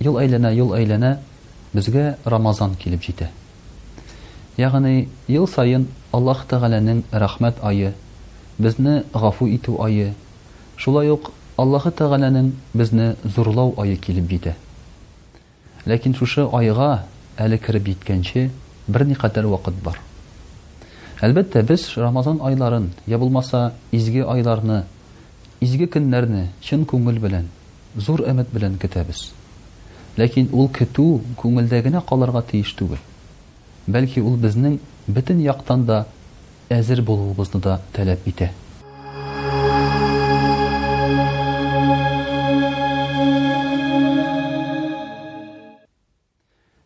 Ел әйләнә, ел әйләнә, безгә Рамазан килеп җитә. Ягъни, ел саен Аллаһ Тәгаләнең рәхмәт ае, безне гафу итү ае, шулай ук Аллаһы Тәгаләнең безне зурлау ае килеп җитә. Ләкин шушы айга әле кереп җиткәнче берникадәр вакыт бар. Әлбәттә, без Рамазан айларын, я булмаса, изге айларны, Изге көннәрне чын күңел белән, зур өмет белән көтәбез. Ләкин ул көтү күңелдә генә калырга тиеш түгел. Бәлки ул безнең бөтен яктан да әзер булуыбызны да таләп итә.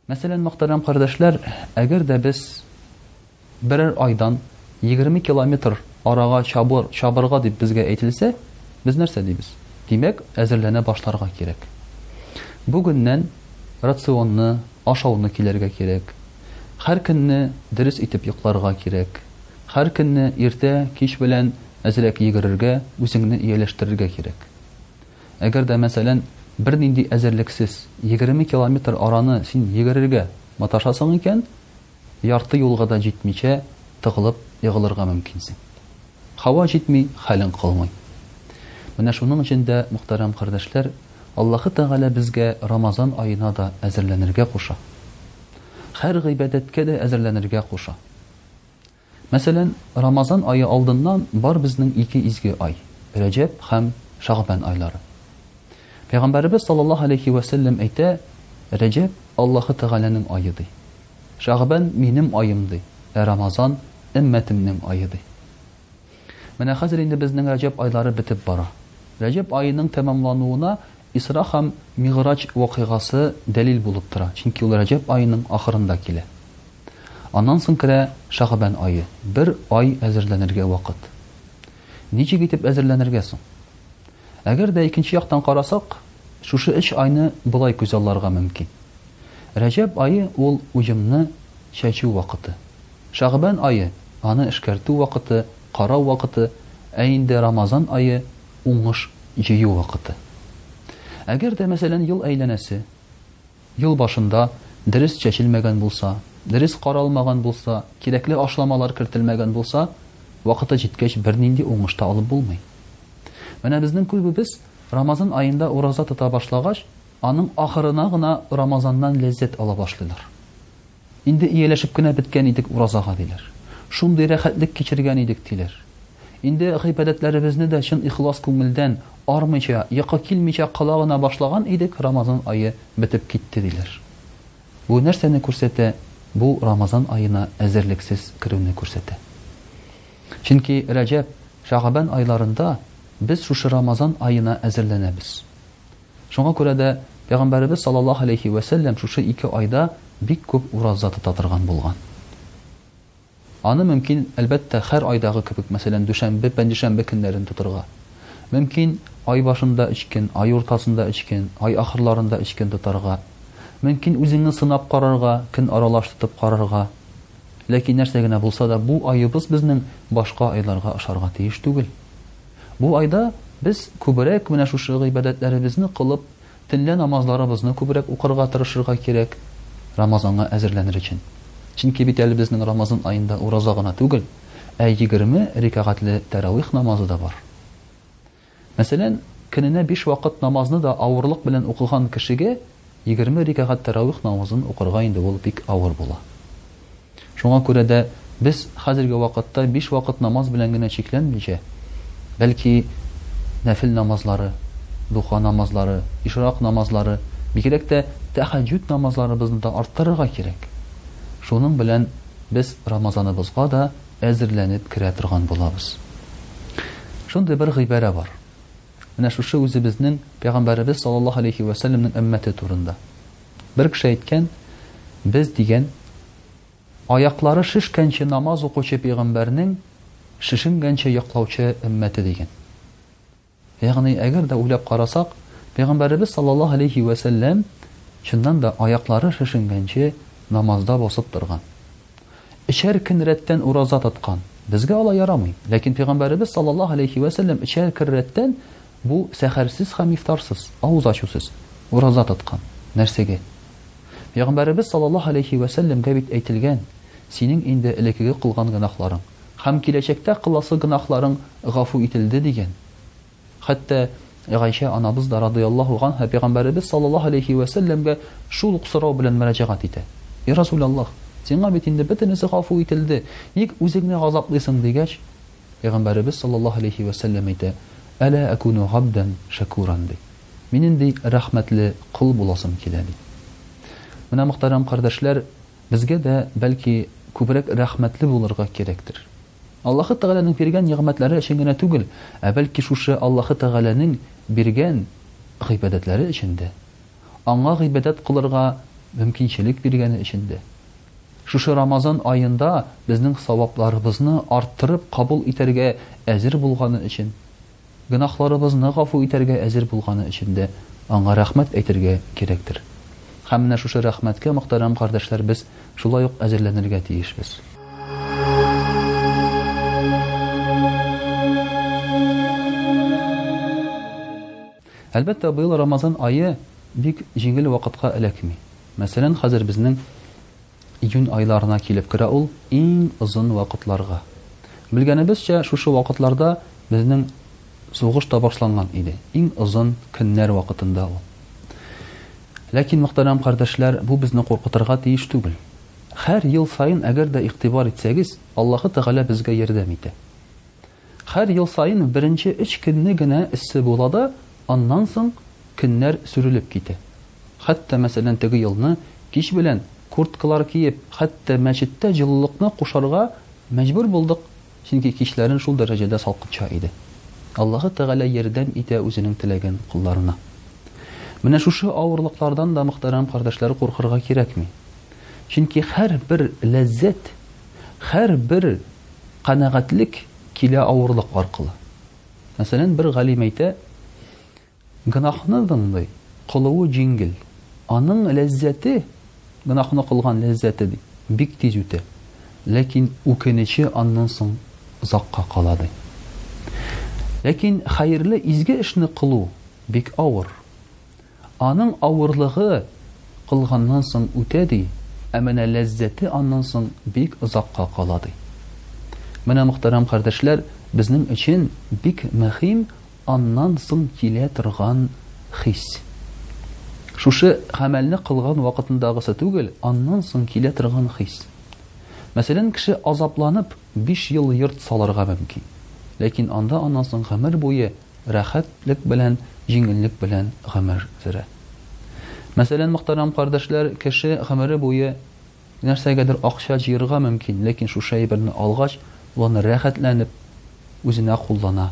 Мәсәлән, мөхтәрәм кардәшләр, әгәр дә без берәр айдан 20 километр арага чабыр, чабырга дип безгә әйтелсә, без нәрсә дибез? Димәк, әзерләнә башларга кирәк. Бүгеннән рационны, ашауны килергә кирәк. Хәр көнне дөрес итеп йокларга кирәк. Хәр көнне иртә, кич белән әзрәк йөгерергә, үзеңне ияләштерергә кирәк. Әгәр дә, мәсәлән, бернинди әзерлексез егерме километр араны син йөгерергә маташасың икән, ярты юлга да җитмичә тыгылып егылырга мөмкинсең. Һава җитми, хәлең калмый. Менә шуның өчен дә, мөхтәрәм кардәшләр, Аллаһы Тәгалә безгә Рамазан аена да әзерләнергә куша. Һәр гыйбадәткә дә әзерләнергә куша. Мәсәлән, Рамазан ае алдыннан бар безнең ике изге ай, Рәҗәб һәм Шәгъбан айлары. Пәйгамбәребез саллаллаһу алейһи вә сәлләм әйтә, Рәҗәб, Аллаһы Тәгаләнең ае, ди. Шәгъбан, минем аем, ди, ә Рамазан, өммәтемнең ае, ди. Менә хәзер инде безнең Рәҗәб айлары бетеп бара. Рәҗәб аеның тәмамлануына Исра һәм Мигъраҗ вакыйгасы дәлил булып тора, чөнки ул Рәҗәб аеның ахырында килә. Аннан соң керә Шәгъбан ае, бер ай әзерләнергә вакыт. Ничек итеп әзерләнергә соң? Әгәр дә икенче яктан карасак, шушы өч айны болай күзалларга мөмкин. Рәҗәб ае, ул уҗымны чәчү вакыты. Шәгъбан ае, аны эшкәртү вакыты, карау вакыты, ә инде Рамазан ае, Уңыш җыю вакыты. Әгәр дә, мәсәлән, ел әйләнәсе ел башында дөрес чәчелмәгән булса, дөрес каралмаган булса, кирәкле ашламалар кертелмәгән булса, вакыты җиткәч бернинди уңыш та алып булмый. Менә безнең күбебез Рамазан аенда ураза тота башлагач, аның ахырына гына Рамазаннан ләззәт ала башлыйлар. Инде ияләшеп кенә беткән идек уразага, диләр. Шундый рәхәтлек кичергән идек, диләр. Инде гыйбадәтләребезне дә чын ихлас күңелдән, армыйча, йокы килмичә кыла гына башлаган идек, Рамазан ае бетеп китте, диләр. Бу нәрсәне күрсәтә? Бу Рамазан аена әзерлексез керүне күрсәтә. Чөнки Рәҗәб, Шәгъбан айларында без шушы Рамазан аена әзерләнәбез. Шуңа күрә дә Пәйгамбәребез саллаллаһу галәйһи вә сәлләм шушы ике айда бик күп ураза тота торган булган. Аны мөмкин, әлбәттә, хәр айдагы кебек, мәсәлән, дүшәмбе, пәнҗешәмбе көннәрен тотырга. Мөмкин, ай башында өч көн, ай уртасында өч көн, ай ахырларында өч көн тотарга. Мөмкин, үзеңне сынап карарга, көн аралаш тотып карарга. Ләкин нәрсә генә булса да, бу аебыз безнең башка айларга ошарга тиеш түгел. Бу айда без күбрәк менә шушы гыйбадәтләребезне кылып, төнлә намазларыбызны күбрәк укырга тырышырга кирәк, Рамазанга әзерләнер өчен. Чөнки бит әле безнең Рамазан аенда ураза гына түгел, ә егерме рикәгатьле тәравих намазы да бар. Мәсәлән, көненә биш вакыт намазны да авырлык белән укыган кешегә Егерме рикәгать тәравих намазын укырга инде ул бик авыр була. Шуңа күрә дә без хәзерге вакытта биш вакыт намаз белән генә чикләнмичә, бәлки нәфел намазлары, духа намазлары, ишрак намазлары, бигрәк тә тәһәҗҗүд намазларыбызны да арттырырга кирәк. Шуның белән без Рамазаныбызга да әзерләнеп керә торган булабыз. Шундый бер гыйбарә бар. Менә шушы үзебезнең Пәйгамбәребез саллаллаһу алейһи вә сәлләмнең өммәте турында. Бер кеше әйткән, без дигән, аяклары шешкәнче намаз укучы пәйгамбәрнең шешенгәнче йоклаучы өммәте дигән. Ягъни, әгәр дә уйлап карасак, Пәйгамбәребез саллаллаһу алейһи вә сәлләм чыннан да аяклары шешенгәнче намазда басып торган. Өчәр көн рәттән ураза тоткан. Безгә алай ярамый. Ләкин Пәйгамбәребез саллаллаһу галәйһи вә сәлләм өчәр көн рәттән, бу сәхәрсез һәм ифтарсыз, авыз ачусыз, ураза тоткан. Нәрсәгә? Пәйгамбәребез саллаллаһу галәйһи вә сәлләмгә бит әйтелгән, Синең инде элеккеге кылган гөнаһларың һәм киләчәктә кыласы гөнаһларың гафу ителде, дигән. Хәтта Гайшә анабыз да, радыяллаһу ганһа, пәйгамбәребез саллаллаһу галәйһи вә сәлләмгә шул ук сорау белән мөрәҗәгать итә, И Расүләллаһ! Сиңа бит инде бөтенесе гафу ителде, ник үзеңне газаплыйсың? дигәч, пәйгамбәребез саллаллаһу галәйһи вә сәлләм әйтә, Әлә әкүну габдән шәкүран, ди. Минем, ди, рәхмәтле кол буласым килә, ди. Менә, мөхтәрәм кардәшләр, безгә дә, бәлки, күбрәк рәхмәтле булырга кирәктер. Аллаһы Тәгаләнең биргән нигъмәтләре өчен генә түгел, ә бәлки шушы Аллаһы Тәгаләнең биргән гыйбадәтләре өчен дә, Аңа гыйбадәт кылырга мөмкинчелек биргәне өчен дә. Шушы Рамазан аенда безнең савапларыбызны арттырып кабул итәргә әзер булганы өчен Гөнаһларыбызны гафу итәргә әзер булганы өчен дә Аңа рәхмәт әйтергә кирәктер. Һәм менә шушы рәхмәткә, мөхтәрәм кардәшләр, без шулай ук әзерләнергә тиешбез. Әлбәттә, быел Рамазан ае бик җиңел вакытка эләкми. Мәсәлән, хәзер безнең Июнь айларына килеп керә ул иң озын вакытларга. Белгәнебезчә, шушы вакытларда безнең сугыш та башланган иде, иң озын көннәр вакытында ул. Ләкин, мөхтәрәм кардәшләр, бу безне куркытырга тиеш түгел. Һәр ел саен, әгәр дә игътибар итсәгез, Аллаһы Тәгалә безгә ярдәм итә. Хәр ел саен беренче өч көнне генә эссе була да, аннан соң көннәр сүрелеп китә. Хәтта, мәсәлән, теге елны кич белән курткалар киеп, хәтта мәчеттә җылылыкны кушарга мәҗбүр булдык, чөнки кичләрен шул дәрәҗәдә салкынча иде. Аллаһы Тәгалә ярдәм итә үзенең теләгән колларына. Менә шушы авырлыклардан да, мөхтәрәм кардәшләр, куркырга кирәкми. Чөнки хәр бер ләззәт, хәр бер Канәгатьлек килә авырлык аркылы. Мәсәлән, бер галим әйтә, Гөнаһны дыңлый кылуы җиңел. Аның ләззәте, гөнаһны кылган ләззәте, ди, бик тиз үтә. Ләкин үкенече аннан соң озакка кала, ди. Ләкин хәерле, изге эшне кылу бик авыр. Аның авырлыгы кылганнан соң үтә, ди, ә менә ләззәте аннан соң бик озакка кала, ди. Менә, мөхтәрәм кардәшләр, безнең өчен бик мөһим аннан соң килә торган хис. Шушы гамәлне кылган вакытындагысы түгел, аннан соң килә торган хис. Мәсәлән, кеше азапланып, биш ел йорт салырга мөмкин. Ләкин анда аннан соң гомер буе Рәхәт лек белән, җиңеллек белән гомер сөрә. Мәсәлән, мөхтәрәм кардәшләр, кеше гомере буе нәрсәгәдер акча җыерга мөмкин, ләкин шушы әйберне алгач, ул аны рәхәтләнеп үзенә куллана.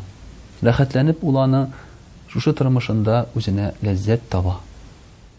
Рәхәтләнеп ул аны шушы тормышында үзенә ләззәт таба.